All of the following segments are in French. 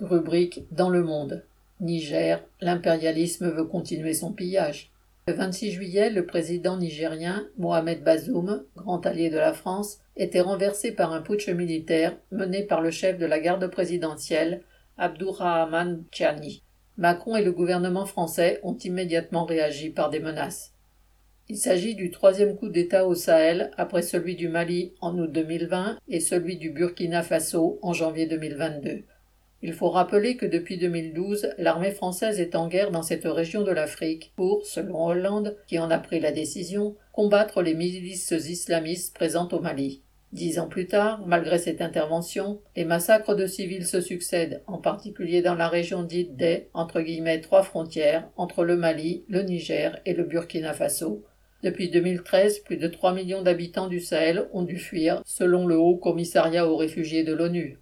Rubrique Dans le monde. Niger, l'impérialisme veut continuer son pillage. Le 26 juillet, le président nigérien Mohamed Bazoum, grand allié de la France, était renversé par un putsch militaire mené par le chef de la garde présidentielle, Abdourahman Tchani. Macron et le gouvernement français ont immédiatement réagi par des menaces. Il s'agit du troisième coup d'État au Sahel après celui du Mali en août 2020 et celui du Burkina Faso en janvier 2022. Il faut rappeler que depuis 2012, l'armée française est en guerre dans cette région de l'Afrique pour, selon Hollande, qui en a pris la décision, combattre les milices islamistes présentes au Mali. Dix ans plus tard, malgré cette intervention, les massacres de civils se succèdent, en particulier dans la région dite des trois frontières entre le Mali, le Niger et le Burkina Faso, depuis 2013, plus de 3 millions d'habitants du Sahel ont dû fuir, selon le Haut Commissariat aux réfugiés de l'ONU.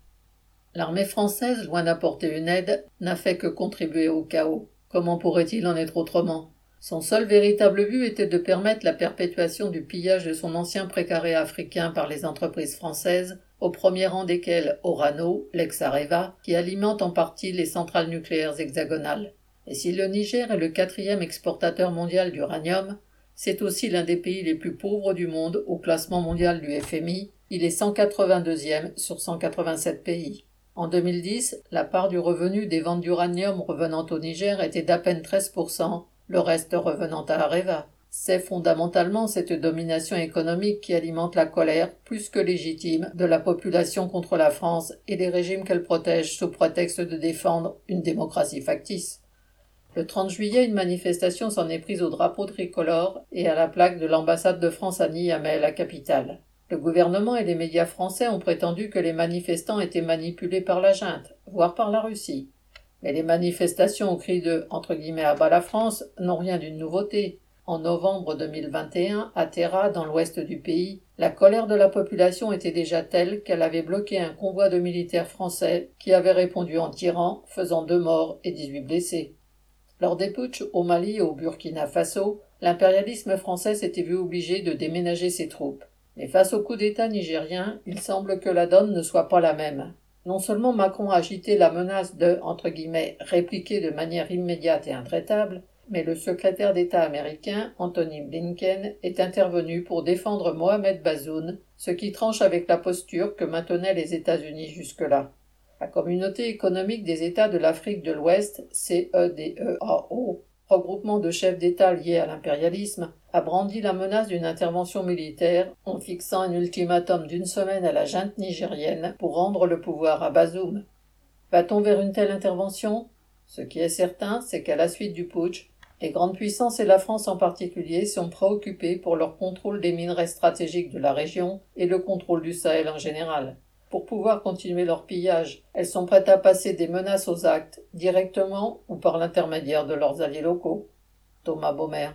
L'armée française, loin d'apporter une aide, n'a fait que contribuer au chaos. Comment pourrait-il en être autrement? Son seul véritable but était de permettre la perpétuation du pillage de son ancien précaré africain par les entreprises françaises, au premier rang desquelles Orano, l'ex-Areva, qui alimente en partie les centrales nucléaires hexagonales. Et si le Niger est le quatrième exportateur mondial d'uranium, c'est aussi l'un des pays les plus pauvres du monde au classement mondial du FMI. Il est 182e sur 187 pays. En 2010, la part du revenu des ventes d'uranium revenant au Niger était d'à peine 13%, le reste revenant à Areva. C'est fondamentalement cette domination économique qui alimente la colère, plus que légitime, de la population contre la France et les régimes qu'elle protège sous prétexte de défendre une démocratie factice. Le 30 juillet, une manifestation s'en est prise au drapeau tricolore et à la plaque de l'ambassade de France à Niamey, la capitale. Le gouvernement et les médias français ont prétendu que les manifestants étaient manipulés par la junte, voire par la Russie. Mais les manifestations au cri de entre guillemets à bas la France n'ont rien d'une nouveauté. En novembre 2021, à Terra, dans l'ouest du pays, la colère de la population était déjà telle qu'elle avait bloqué un convoi de militaires français qui avait répondu en tirant, faisant deux morts et dix-huit blessés. Lors des putschs au Mali et au Burkina Faso, l'impérialisme français s'était vu obligé de déménager ses troupes. Mais face au coup d'État nigérien, il semble que la donne ne soit pas la même. Non seulement Macron a agité la menace de entre guillemets, répliquer de manière immédiate et intraitable, mais le secrétaire d'État américain, Anthony Blinken, est intervenu pour défendre Mohamed Bazoun, ce qui tranche avec la posture que maintenaient les États-Unis jusque-là. La Communauté économique des États de l'Afrique de l'Ouest, CEDEAO, regroupement de chefs d'État liés à l'impérialisme, a brandi la menace d'une intervention militaire en fixant un ultimatum d'une semaine à la junte nigérienne pour rendre le pouvoir à Bazoum. Va-t-on vers une telle intervention? Ce qui est certain, c'est qu'à la suite du putsch, les grandes puissances et la France en particulier sont préoccupées pour leur contrôle des minerais stratégiques de la région et le contrôle du Sahel en général pour pouvoir continuer leur pillage. Elles sont prêtes à passer des menaces aux actes, directement ou par l'intermédiaire de leurs alliés locaux. Thomas Baumer.